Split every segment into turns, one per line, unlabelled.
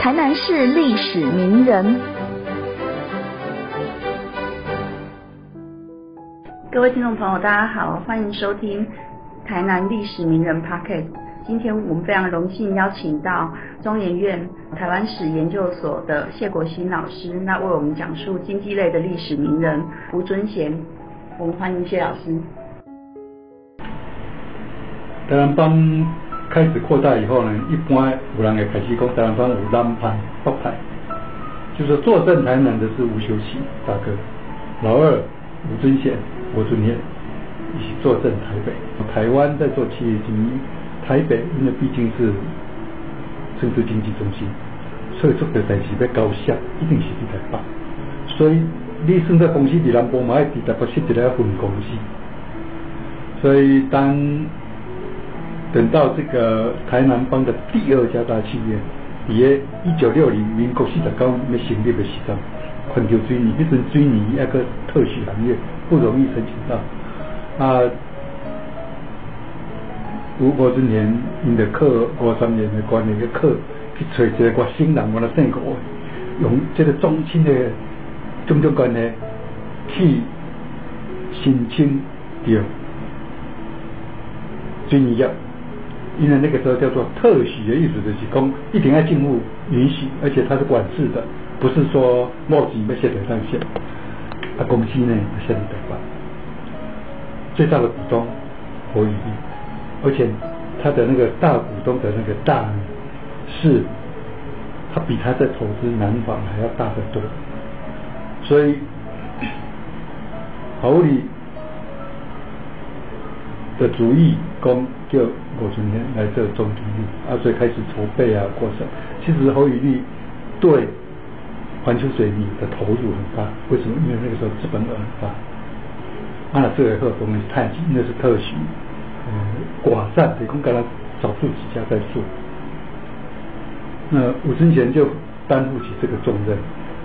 台南市历史名人。各位听众朋友，大家好，欢迎收听台南历史名人 Pocket。今天我们非常荣幸邀请到中研院台湾史研究所的谢国新老师，那为我们讲述经济类的历史名人吴尊贤。我们欢迎谢老师。
台湾帮开始扩大以后呢，一般有人会开始讲台湾帮有南派、北派，就是坐镇台南的是吴修齐大哥，老二吴尊贤。吴尊念一起坐镇台北，台湾在做企业经营，台北因为毕竟是政治经济中心，所以做的代志要高效，一定是在台北。所以你算在公司在南部嘛，要在台北设一个分公司。所以当等到这个台南帮的第二家大企业，在一九六零民国四十九年成立的时候，环球水泥，那阵水泥一个特许行业。不容易申请到啊！五五之年，因的客五三年的关系的客去找一个新人，我来姓国，用这个中青的种种关系去申请掉水泥业，因为那个时候叫做特许的意思，就是讲一定要进入允许，而且它是管制的，不是说冒几要写在上线。他公司呢，设立台湾，最大的股东侯宇立，而且他的那个大股东的那个大呢，是，他比他在投资南方还要大得多，所以 侯宇的主意公叫我春天来这种土地，啊，所以开始筹备啊过程，其实侯宇立对。环球水泥的投入很大，为什么？因为那个时候资本额很大。啊，这个合同是太极，那是特许，呃，寡占，得空给他少数几家在做。那吴尊贤就担负起这个重任，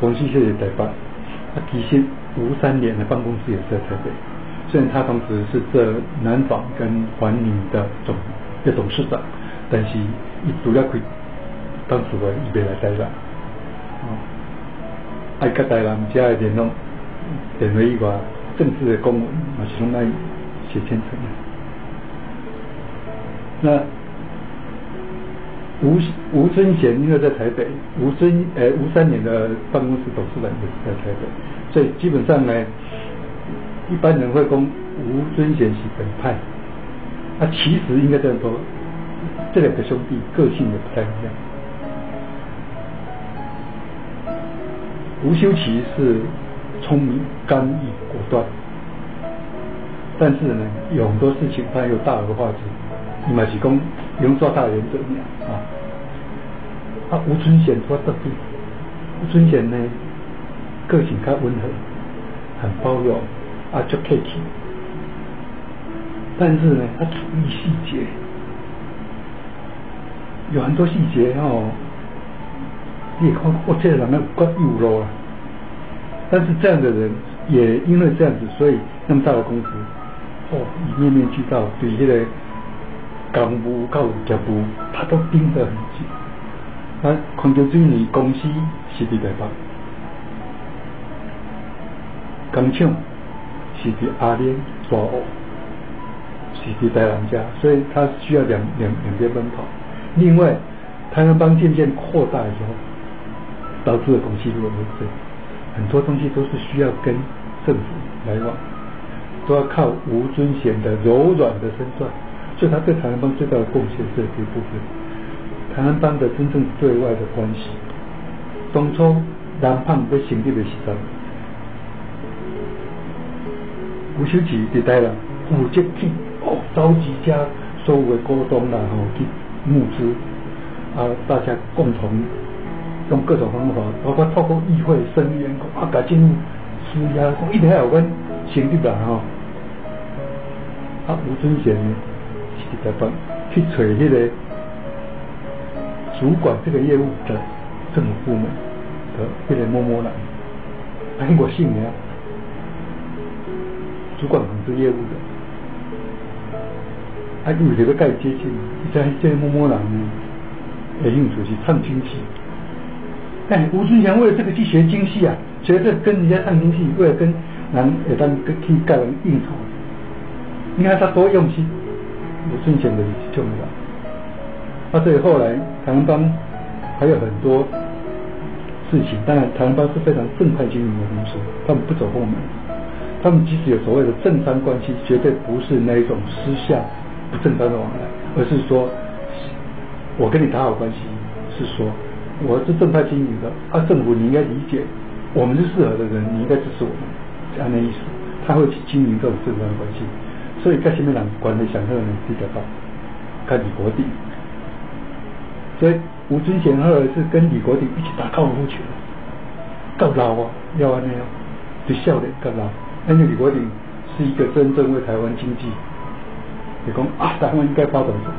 公司现在在办。他其实吴三连的办公室也在台北，虽然他当时是这南纺跟环女的总的董事长，但是一主要可以当主管，一边来代了，啊。爱甲台南家的联络，电话以外，政治的公文嘛是拢爱写签呈的。那吴吴尊贤因为在台北，吴尊呃吴三年的办公室董事长也是在台北，所以基本上呢，一般人会讲吴尊贤是本派，那其实应该这样说，这两个兄弟个性也不太一样。吴修齐是聪明、刚毅、果断，但是呢，有很多事情他有大而化之。你马启公用做大原则啊。啊，吴春贤多得意。吴尊贤呢，个性较温和，很包容，啊，就客气。但是呢，他注意细节，有很多细节哦。你看，我这个人呢，够有路啊。但是这样的人，也因为这样子，所以那么大的公司，哦，面面俱到，对迄个干部、干部，他都盯得很紧。那空调水泥公司是在台北，工厂是在阿联抓哦，是在台南家，所以他需要两两两边奔跑。另外，台湾帮渐渐扩大以后。导致的公司如何会很多东西都是需要跟政府来往，都要靠吴尊贤的柔软的身段，所以他对台湾帮最大的贡献是这部分。台湾帮的真正对外的关系，当初南胖被成立的时候，吴修奇在台南负责去哦召集家所有的股东啦吼去募资，啊大家共同。用各种方法，包括透过议会声援，啊，改进施压，一定要有阮成立啦吼。啊，吴尊贤呢，是在帮去找迄个主管这个业务的政府部门的迄个某某人，韩国姓名，主管很多业务的，啊，因为这个介接近，在这某某人呢，也用就是唱经济。但吴尊贤为了这个去学京戏啊，学这跟人家唱京戏，为了跟人也当跟去跟人应酬，你看他多用心。吴尊贤的就没了。那所以后来台湾帮还有很多事情，当然台湾帮是非常正派经营的公司，他们不走后门，他们即使有所谓的正商关系，绝对不是那一种私下不正当的往来，而是说，我跟你打好关系，是说我是正派经营的，啊政府你应该理解，我们是适合的人，你应该支持我们，这样那意思，他会去经营这种正当关系，所以跟什么人关系想特呢？比较好，看李国鼎。所以吴尊贤后来是跟李国鼎一起打高尔夫球，够老啊，要安那样，就笑脸够老。因为李国鼎是一个真正为台湾经济，你讲啊，台湾应该发展什么？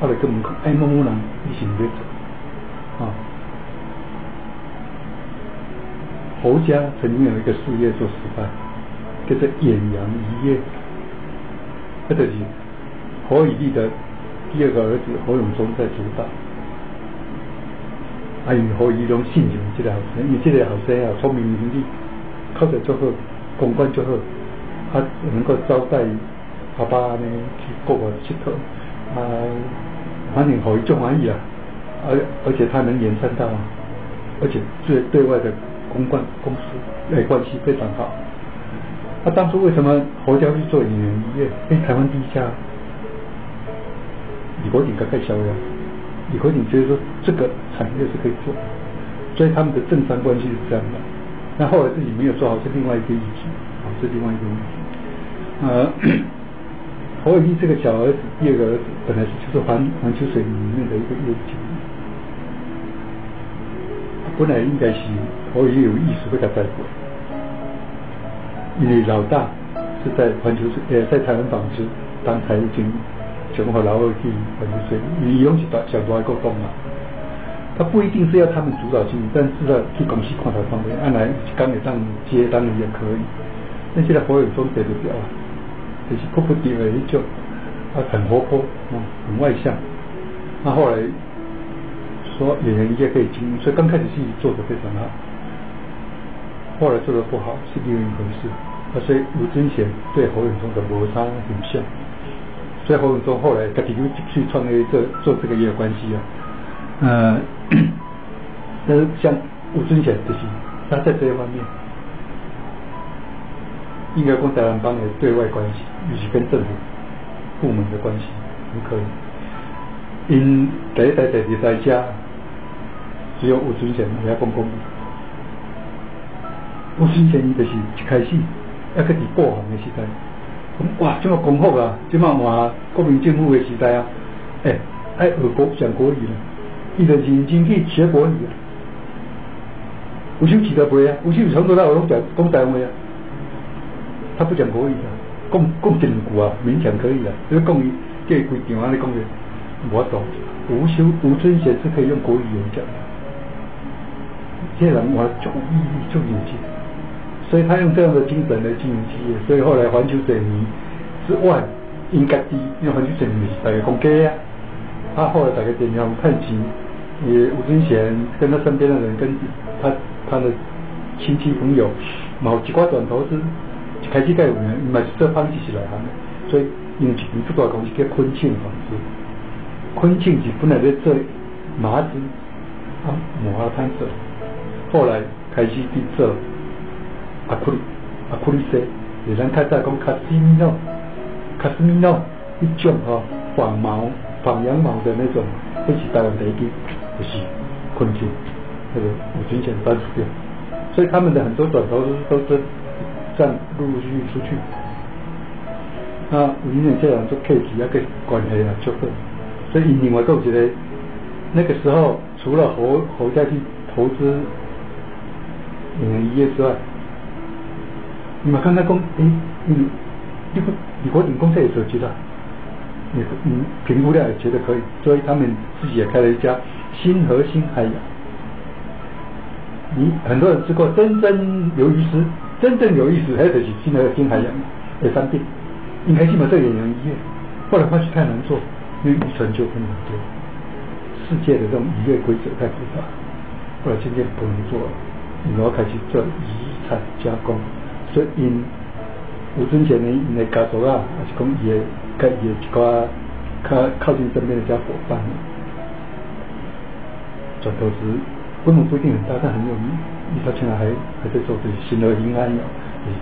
后来跟我们讲，哎，某某人一起在走啊。侯家曾经有一个事业做失败，叫做远洋渔业，这就是侯以立的第二个儿子侯永忠在主导。啊，因何以种信任这个后生？因为这个后生啊，聪明伶俐，靠得做好，公关做好，他能够招待阿爸呢去各个佚佗，啊，反正何以就满意啊，而而且他能延伸到，而且对对外的公关公司诶关系非常好。他当初为什么侯家去做演员医院？因为台湾第一家，李国鼎该盖销呀。李国鼎觉得说这个产业是可以做，所以他们的政商关系是这样的。那后来自己没有做好是另外一个议题，啊，是另外一个问题。呃，侯伟立这个小儿子，第二个儿子本来是就是环环球水里面的一个业务经理，本来应该是侯伟有意识被他带过，因为老大是在环球水呃在台湾纺织当财务经理。全部劳二去环球水，你用是大小多还够动嘛？他不一定是要他们主导经营，但是呢，去公司看他方面，按来刚也当接当然也可以。那现在侯友忠得的表啊，就是哭不啼的一种，他很活泼啊，很外向。那后来说演员也可以经营，所以刚开始戏做的非常好，后来做的不好是另一回事。啊，所以吴尊贤对侯永忠的摩擦很像。所以侯永忠后来他自己去创业做做这个业务关系啊，呃，那像吴尊贤就是他在这一方面，应该跟台湾帮的对外关系，以及跟政府部门的关系很可以。因第一代、第二代家，只有吴尊贤来公公。吴尊贤伊就是一开始要去伫布行的时代。哇，这么功夫啊！这么话国民政府的时代啊，哎，爱学国讲国语了，伊就认真去学国语啊。吴秀起得不会啊？吴秀从头到尾拢讲讲台湾啊，他不讲国语啊，讲讲几句啊，勉强可以啊。就讲伊这规场啊，你讲的，我懂。吴秀、吴尊贤是可以用国语演讲的，这人我就毅力就有劲。所以他用这样的精神来经营企业，所以后来环球水泥之外，应该第一，因为环球水泥是大家公家啊。他后来大家点样看齐，也吴尊贤跟他身边的人，跟他他的亲戚朋友，某几块转投资，开始盖五年，买这方式是来行的。所以因为你不多公司叫昆庆纺织，昆庆是本来在做麻子啊，麻摊子，后来开始去做。阿库里阿库里西，也咱较早讲卡斯米诺，卡斯米诺一种吼仿毛仿羊毛的那种，这是台湾第一不，是困境，那个五金钱三十六，所以他们的很多转头都是这样陆陆续续出去。那五金钱这样做 K 级啊个关系啊就会，所以另外都觉得那个时候除了侯侯家去投资演员一业之外。你们刚才讲，哎，你你不你国鼎公司也手机的，你你评估量也觉得可以，所以他们自己也开了一家新和新海洋。你很多人吃过真正鱿鱼丝，真正有意思还是新和新海洋的商店，应该起码这也能医院，后来发现太难做，因为遗传就很难做，世界的这种渔业规则太复杂，后来渐渐不能做了，然后开始做遗产加工，所以因吴尊贤的因的家族啊，还是讲伊的甲伊的一寡较靠近身边的家伙伴，转投资规模不一定很大，但很有名，伊到现在还还在做这些新的银安也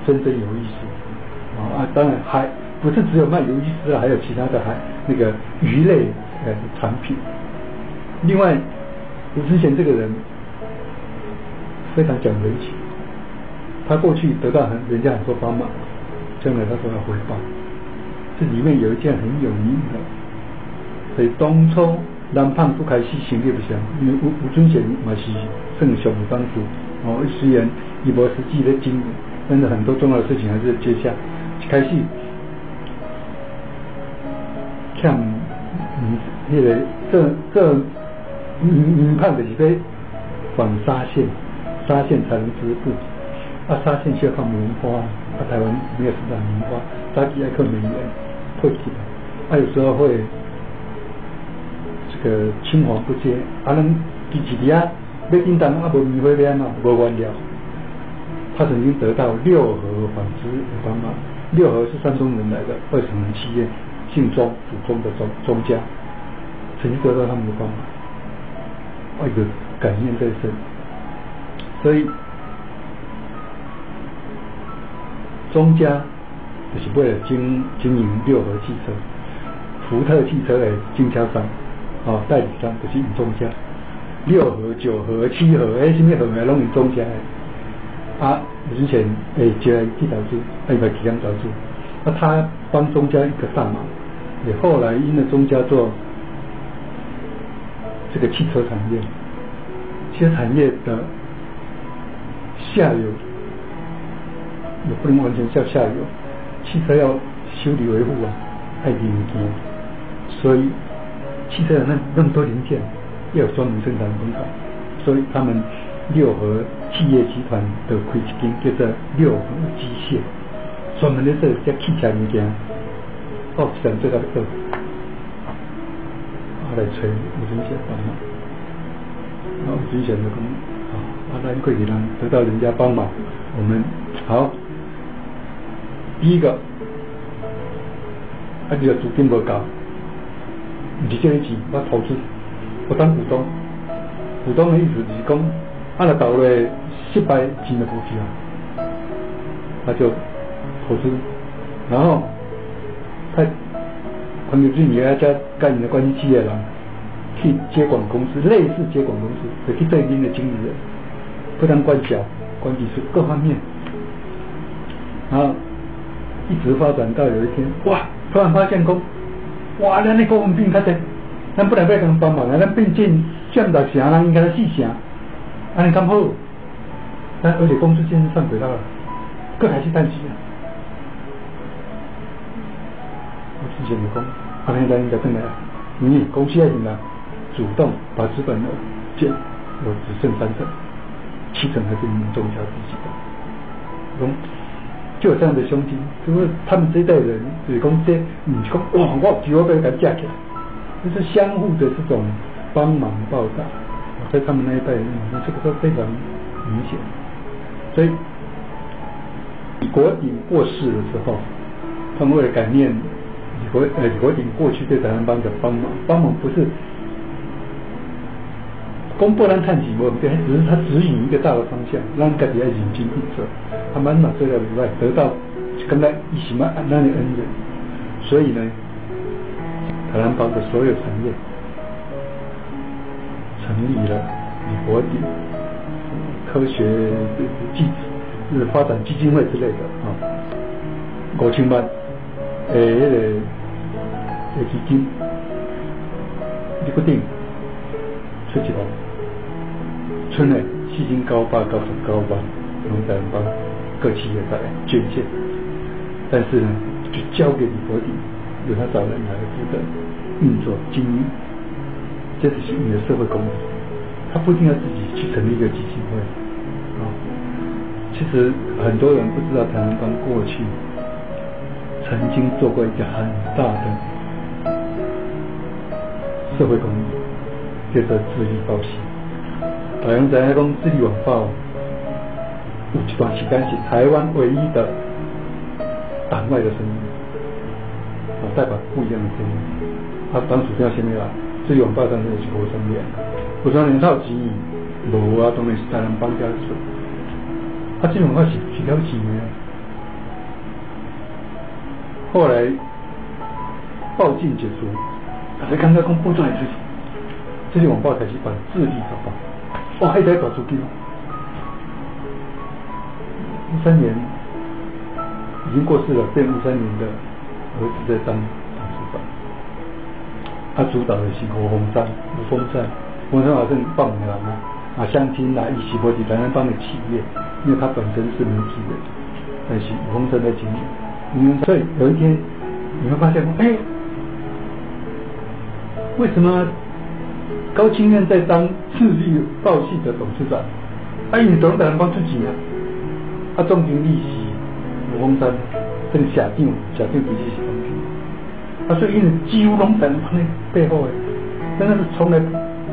真正有意思啊！当然还不是只有卖鱿鱼丝啊，还有其他的还那个鱼类呃产品。另外，我之前这个人。非常讲人情，他过去得到很人家很多帮忙，将来他都要回报。这里面有一件很有名的，所以东冲南胖不开始成立不祥，因为吴吴尊贤嘛是圣雄帮助，哦，虽然一波实际的经营，但是很多重要的事情还是接下。开始，像嗯那个这这民民胖的是被纺纱线。沙县才能织布，啊，沙县需要靠棉花，啊，台湾没有生产棉花，早期爱靠美元配起来，啊，有时候会个青黄不接，啊，能几几年啊，要订单啊，无棉花边嘛，无完了。他曾经得到六合纺织有帮忙，六合是山东人来的二十人企业，姓庄，祖宗的庄庄家，曾经得到他们的帮忙，啊，一个感念在身。所以，庄家就是为了经经营六合汽车，福特汽车的经销商，哦，代理商就是用中家，六合、九合、七合，哎，什么合来拢用中家的。啊，之前哎接去投资，哎把其他投资，那他帮中家一个大忙，也后来因为中家做这个汽车产业，汽车产业的。下游也不能完全叫下游，汽车要修理维护啊，爱零件，所以汽车有那那么多零件，要有专门生产工厂，所以他们六合企业集团的开一间叫做六合机械，专门的做这汽车零件，哦，省最大的客户，啊来催吴尊贤帮忙，啊吴尊贤的工。啊，那贵体呢？得到人家帮忙，我们好。第一个，啊，你个资金不高，你这一钱我投资，我当股东。股东的意思就是讲，啊，那到了失败进的股票，他就投资，然后他可能是你那家跟你的关系企业人去接管公司，类似接管公司，就去对应的经理人。不但管小，管技术各方面，然后一直发展到有一天，哇！突然发现讲，哇！咱那股份变较多，咱不能要跟帮忙啊！咱变进降到成，咱应该四成，安尼刚好，但而且公司现在上轨道了，各还是赚钱啊！我之前就讲，阿明咱应该怎么样？你公司要怎么样？主动把资本额减，有只剩三成。七成还是民众家自己的，讲就有这样的胸襟，就是他们这一代人，就是讲这，你讲哇，我只要被他架起来，就是相互的这种帮忙报答，在他们那一代人，这个都非常明显。所以李国鼎过世的时候，他们为了感念李国呃李国鼎过去对台湾帮的帮忙，帮忙不是。公布咱探几无，对，只是他指引一个大的方向，让家己要认真去做。他满满做了以外，得到跟他一起嘛，那里恩人。所以呢，台湾帮的所有产业成立了李国鼎科学技是发展基金会之类的啊，五千万诶那个基金，李国鼎出去了。村内四千九百九十九万，农产帮各企业来捐献，但是呢，就交给李国鼎，由他找人来负责运作经营，这只是你的社会公益，他不一定要自己去成立一个基金会啊。其实很多人不知道台湾帮过去曾经做过一个很大的社会公益，叫做自力保险。大家知影讲《智利晚报》有一段时间是台湾唯一的党外的声音，啊，代表不一样的声音。啊，当主要先咩啦？《智利晚报》当然是何生年，何生年到钱无啊，当然是台湾帮家出。啊，这种话是是了钱的。后来报禁结束，大家看到讲不准来出去，这些网报开始办智利早报，哇，还在搞出去哦。吴三年已经过世了，变吴三年的儿子在当董事长。他主导的是吴鸿山、吴峰山，吴峰山好像报名了啊，啊，相亲来一起波及台湾帮的企业，因为他本身是媒体人，但是吴峰山在经营。嗯，所以有一天你会发现，哎，为什么高清院在当智利报系的董事长？哎，你董事长帮自己啊？他重金利息，吴峰山这个下定下定笔记是东西，他说因为几乎拢在他那背后哎，真的是从来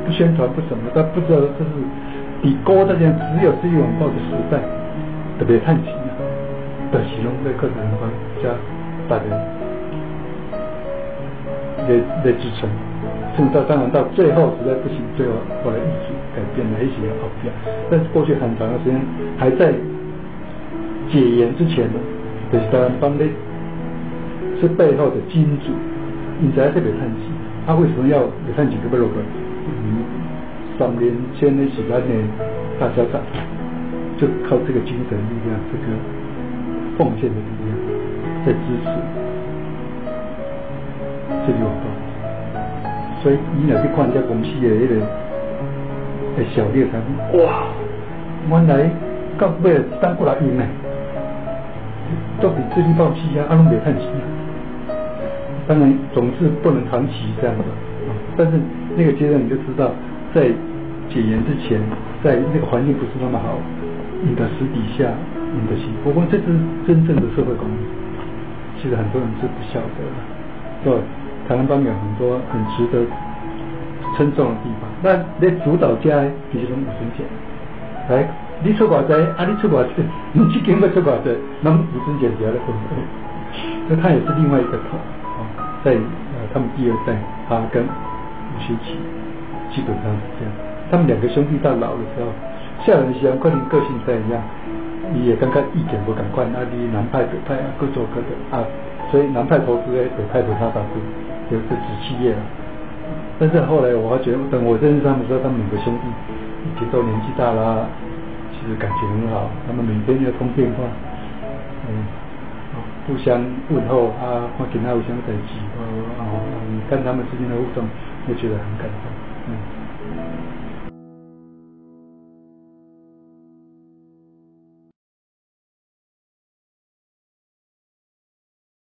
不宣传不什么，他不知道这是比高这件只有《智利晚报》的时代特别叹气。的其中在课程方加大家来来支撑，甚至到当然到最后实在不行，最后后来意志改变了，一些要跑掉。但是过去很长的时间还在解严之前呢，就是台湾帮的是背后的金主，你在特别叹气，他为什么要别叹气？特别罗本，嗯，三年前的时代呢，大家长就靠这个精神力量，这个。奉献的力量在支持这个活，所以你若去看这公司的那个的小列才哇，原来到尾当过来用呢，都比自己报气啊，阿拢没看起啊。当然总是不能长期这样的，但是那个阶段你就知道，在解严之前，在那个环境不是那么好，你的私底下。你的心，不过这是真正的社会公益，其实很多人是不晓得的。对，台湾帮有很多很值得称重的地方。那那主导家其实拢吴尊贤，来，你出偌济，啊，你出偌济，你去跟个出偌济，那么吴尊贤只要来分配。那他也是另外一个头啊，在呃他们第二代，他跟吴学奇基本上是这样。他们两个兄弟到老的时候，下人时候可能个性不一样。你也刚刚一点不赶快，那你南派北派啊各做各的啊，所以南派投资诶，北派不他投资，有个子企业了。但是后来我发觉，等我认识他们时候，他们两个兄弟已经都年纪大了，其实感情很好，他们每天要通电话，嗯，互相问候啊，或跟他互相在一起，哦，看他们之间的互动，我觉得很感动，